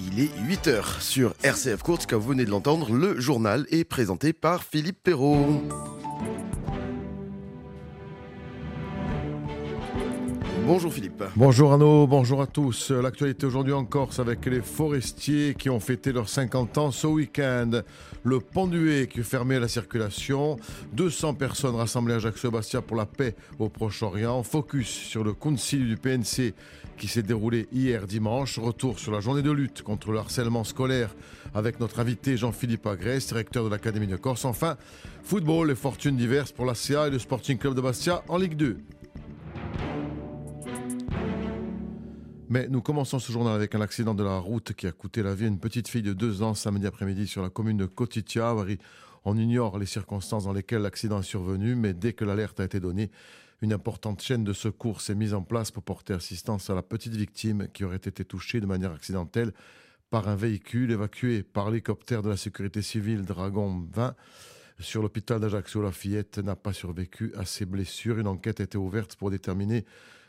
Il est 8h sur RCF Courte, comme vous venez de l'entendre, le journal est présenté par Philippe Perrault. Bonjour Philippe. Bonjour Arnaud, bonjour à tous. L'actualité aujourd'hui en Corse avec les forestiers qui ont fêté leurs 50 ans ce week-end. Le pendué qui est fermé à la circulation. 200 personnes rassemblées à Ajaccio-Bastia pour la paix au Proche-Orient. Focus sur le concile du PNC qui s'est déroulé hier dimanche. Retour sur la journée de lutte contre le harcèlement scolaire avec notre invité Jean-Philippe Agrès, directeur de l'Académie de Corse. Enfin, football et fortunes diverses pour la CA et le Sporting Club de Bastia en Ligue 2. Mais nous commençons ce journal avec un accident de la route qui a coûté la vie à une petite fille de deux ans samedi après-midi sur la commune de Kotitia. On ignore les circonstances dans lesquelles l'accident est survenu, mais dès que l'alerte a été donnée, une importante chaîne de secours s'est mise en place pour porter assistance à la petite victime qui aurait été touchée de manière accidentelle par un véhicule évacué par l'hélicoptère de la sécurité civile Dragon 20 sur l'hôpital d'Ajaccio. La fillette n'a pas survécu à ses blessures. Une enquête a été ouverte pour déterminer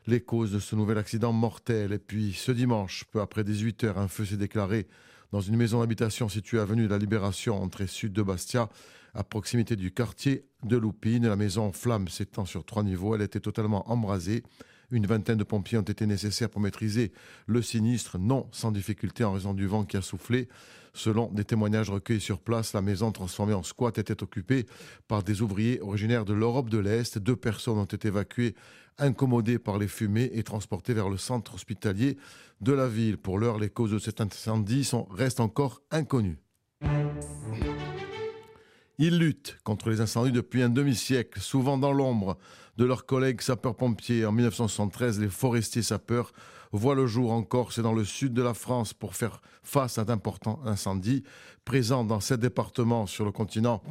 les causes de ce nouvel accident mortel. Et puis ce dimanche, peu après 18 heures, un feu s'est déclaré dans une maison d'habitation située avenue de la Libération, entrée sud de Bastia, à proximité du quartier de Loupine. La maison en flammes s'étend sur trois niveaux. Elle était totalement embrasée. Une vingtaine de pompiers ont été nécessaires pour maîtriser le sinistre, non sans difficulté en raison du vent qui a soufflé. Selon des témoignages recueillis sur place, la maison transformée en squat était occupée par des ouvriers originaires de l'Europe de l'Est. Deux personnes ont été évacuées, incommodées par les fumées et transportées vers le centre hospitalier de la ville. Pour l'heure, les causes de cet incendie restent encore inconnues. Ils luttent contre les incendies depuis un demi-siècle, souvent dans l'ombre de leurs collègues sapeurs-pompiers. En 1973, les forestiers sapeurs voient le jour en Corse et dans le sud de la France pour faire face à d'importants incendies. Présents dans sept départements sur le continent,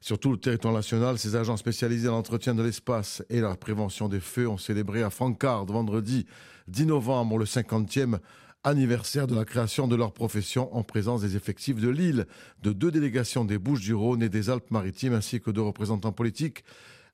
sur tout le territoire national, ces agents spécialisés dans l'entretien de l'espace et la prévention des feux ont célébré à Francard vendredi 10 novembre le 50e anniversaire de la création de leur profession en présence des effectifs de Lille, de deux délégations des Bouches-du-Rhône et des Alpes-Maritimes ainsi que de représentants politiques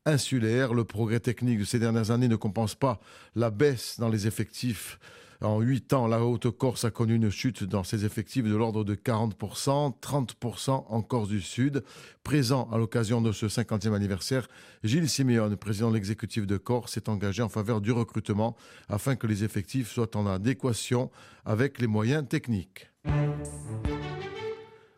insulaires. Le progrès technique de ces dernières années ne compense pas la baisse dans les effectifs en 8 ans, la Haute-Corse a connu une chute dans ses effectifs de l'ordre de 40%, 30% en Corse du Sud. Présent à l'occasion de ce 50e anniversaire, Gilles Siméon, président de l'exécutif de Corse, s'est engagé en faveur du recrutement afin que les effectifs soient en adéquation avec les moyens techniques.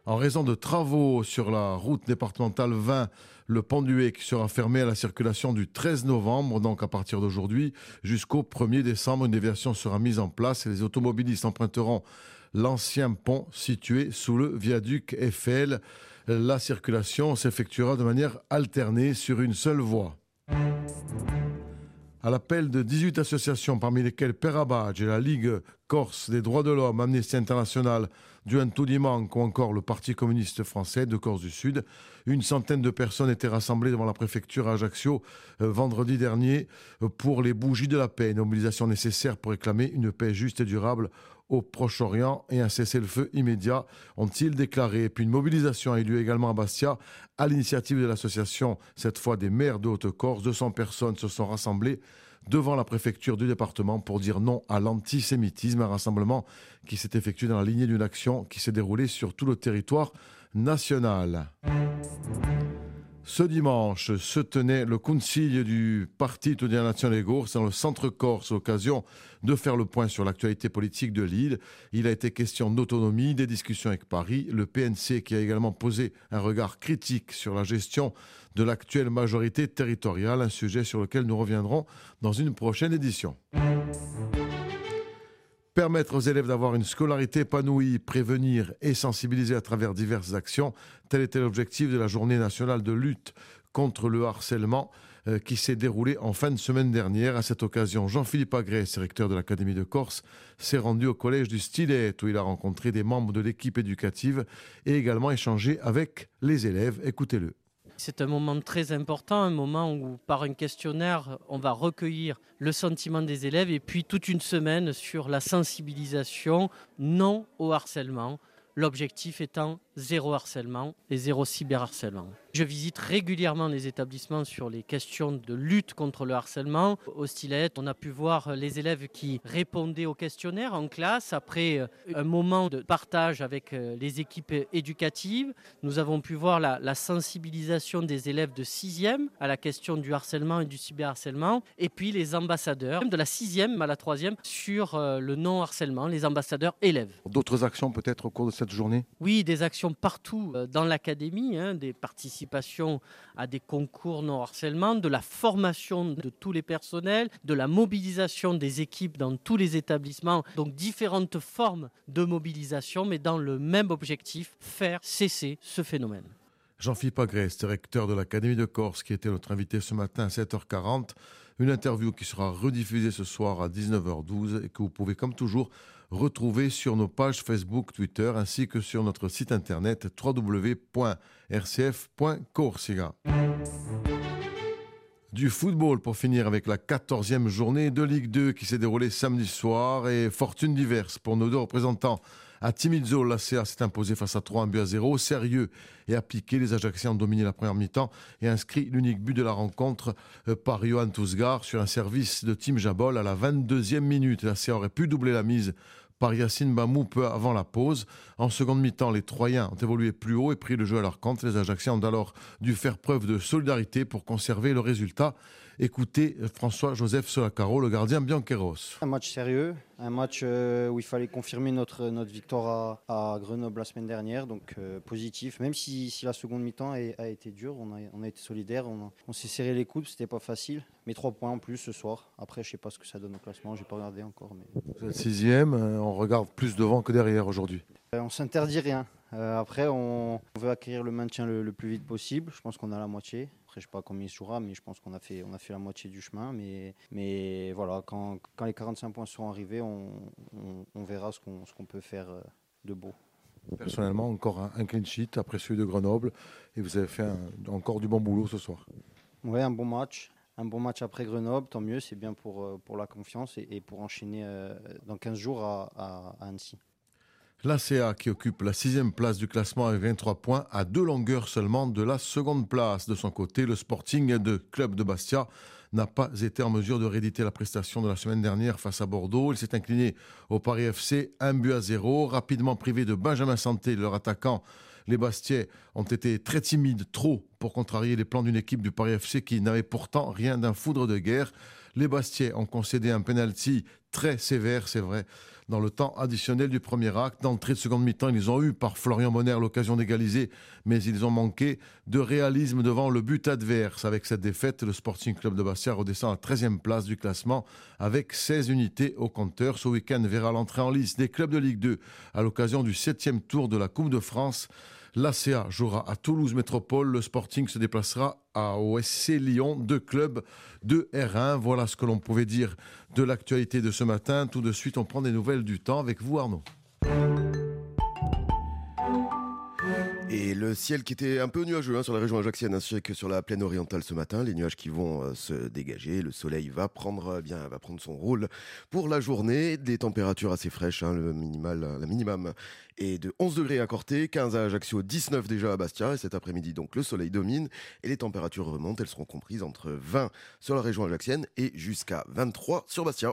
En raison de travaux sur la route départementale 20, le pendué qui sera fermé à la circulation du 13 novembre, donc à partir d'aujourd'hui, jusqu'au 1er décembre, une déviation sera mise en place et les automobilistes emprunteront l'ancien pont situé sous le viaduc Eiffel. La circulation s'effectuera de manière alternée sur une seule voie. À l'appel de 18 associations, parmi lesquelles Perabadge et la Ligue Corse des droits de l'homme, Amnesty International, du ou encore le Parti communiste français de Corse du Sud. Une centaine de personnes étaient rassemblées devant la préfecture à Ajaccio euh, vendredi dernier euh, pour les bougies de la paix, une mobilisation nécessaire pour réclamer une paix juste et durable au Proche-Orient et un cessez-le-feu immédiat, ont-ils déclaré. Puis une mobilisation a eu lieu également à Bastia, à l'initiative de l'association, cette fois des maires de Haute-Corse. 200 personnes se sont rassemblées devant la préfecture du département pour dire non à l'antisémitisme, un rassemblement qui s'est effectué dans la lignée d'une action qui s'est déroulée sur tout le territoire national. Ce dimanche se tenait le concile du Parti Italien National Corse dans le centre Corse, occasion de faire le point sur l'actualité politique de l'île. Il a été question d'autonomie, des discussions avec Paris, le PNC qui a également posé un regard critique sur la gestion de l'actuelle majorité territoriale, un sujet sur lequel nous reviendrons dans une prochaine édition. Permettre aux élèves d'avoir une scolarité épanouie, prévenir et sensibiliser à travers diverses actions, tel était l'objectif de la journée nationale de lutte contre le harcèlement euh, qui s'est déroulée en fin de semaine dernière. À cette occasion, Jean-Philippe Agrès, directeur de l'Académie de Corse, s'est rendu au collège du Stylet où il a rencontré des membres de l'équipe éducative et également échangé avec les élèves. Écoutez-le. C'est un moment très important, un moment où par un questionnaire, on va recueillir le sentiment des élèves et puis toute une semaine sur la sensibilisation non au harcèlement. L'objectif étant zéro harcèlement et zéro cyberharcèlement. Je visite régulièrement les établissements sur les questions de lutte contre le harcèlement. Au stylet, on a pu voir les élèves qui répondaient aux questionnaires en classe après euh, un moment de partage avec euh, les équipes éducatives. Nous avons pu voir la, sensibilisation des élèves de 6e à la question du harcèlement et du cyberharcèlement. Et puis les ambassadeurs de la 6e à la 3e sur euh, le non-harcèlement, les ambassadeurs élèves. D'autres actions peut-être au cours de cette journée? Oui, des actions partout dans l'académie, hein, des participations à des concours non harcèlement, de la formation de tous les personnels, de la mobilisation des équipes dans tous les établissements, donc différentes formes de mobilisation, mais dans le même objectif, faire cesser ce phénomène. Jean-Philippe Agreste, directeur de l'Académie de Corse, qui était notre invité ce matin à 7h40. Une interview qui sera rediffusée ce soir à 19h12 et que vous pouvez, comme toujours, retrouver sur nos pages Facebook, Twitter, ainsi que sur notre site internet www.rcf.corsiga. Du football pour finir avec la 14e journée de Ligue 2 qui s'est déroulée samedi soir et fortune diverse pour nos deux représentants. À Timizzo, l'ACA s'est imposé face à 3 1 but à 0. Sérieux et appliqué, les Ajaxiens ont dominé la première mi-temps et inscrit l'unique but de la rencontre euh, par Johan Tousgar sur un service de Tim Jabol à la 22e minute. L'ACA aurait pu doubler la mise par Yacine Bamou peu avant la pause. En seconde mi-temps, les Troyens ont évolué plus haut et pris le jeu à leur compte. Les Ajaxiens ont alors dû faire preuve de solidarité pour conserver le résultat. Écoutez François-Joseph Solacaro, le gardien Bianqueros. Un match sérieux, un match euh, où il fallait confirmer notre, notre victoire à, Grenoble la semaine dernière, donc euh, positif. Même si, la seconde mi-temps a, été dure, on a, on a été solidaire, on, s'est serré les coudes, c'était pas facile. Mais trois points en plus ce soir. Après, je sais pas ce que ça donne au classement, j'ai pas regardé encore. Mais... Vous êtes sixième, euh, on regarde plus devant que derrière aujourd'hui. on s'interdit rien. Après, on, veut acquérir le maintien le plus vite possible. Je pense qu'on a la moitié. Après, je sais pas combien il jouera, mais je pense qu'on a fait, on a fait la moitié du chemin. Mais, mais voilà, quand, quand les 45 points seront arrivés, on, on, verra ce qu'on, peut faire euh, de beau. Personnellement, encore un, clean sheet après celui de Grenoble. Et vous avez fait encore du bon boulot ce soir. Oui, un bon match. Un bon match après Grenoble, tant mieux, c'est bien pour, euh, pour la confiance et, pour enchaîner euh, dans 15 jours à, à Annecy. L'ACA qui occupe la sixième place du classement avec 23 points à deux longueurs seulement de la seconde place. De son côté, le Sporting de Club de Bastia n'a pas été en mesure de rééditer la prestation de la semaine dernière face à Bordeaux. Il s'est incliné au Paris FC, un but à zéro, rapidement privé de Benjamin Santé, leur attaquant. Les Bastiais ont été très timides, trop, pour contrarier les plans d'une équipe du Paris FC qui n'avait pourtant rien d'un foudre de guerre. Les Bastiais ont concédé un penalty très sévère, c'est vrai, dans le temps additionnel du premier acte. D'entrée de seconde mi-temps, ils ont eu par Florian Bonner l'occasion d'égaliser, mais ils ont manqué de réalisme devant le but adverse. Avec cette défaite, le Sporting Club de Bastia redescend à 13e place du classement avec 16 unités au compteur. Ce week-end verra l'entrée en lice des clubs de Ligue 2 à l'occasion du 7e tour de la Coupe de France. L'ACA jouera à Toulouse Métropole. Le Sporting se déplacera à OSC Lyon, deux clubs de R1. Voilà ce que l'on pouvait dire de l'actualité de ce matin. Tout de suite, on prend des nouvelles du temps avec vous, Arnaud. Et le ciel qui était un peu nuageux hein, sur la région ajaxienne, ainsi que sur la plaine orientale ce matin, les nuages qui vont euh, se dégager, le soleil va prendre euh, bien, va prendre son rôle pour la journée, des températures assez fraîches, hein, le minimal, la minimum est de 11 degrés à Corté, 15 à Ajaccio, 19 déjà à Bastia, et cet après-midi donc le soleil domine et les températures remontent, elles seront comprises entre 20 sur la région ajaxienne et jusqu'à 23 sur Bastia.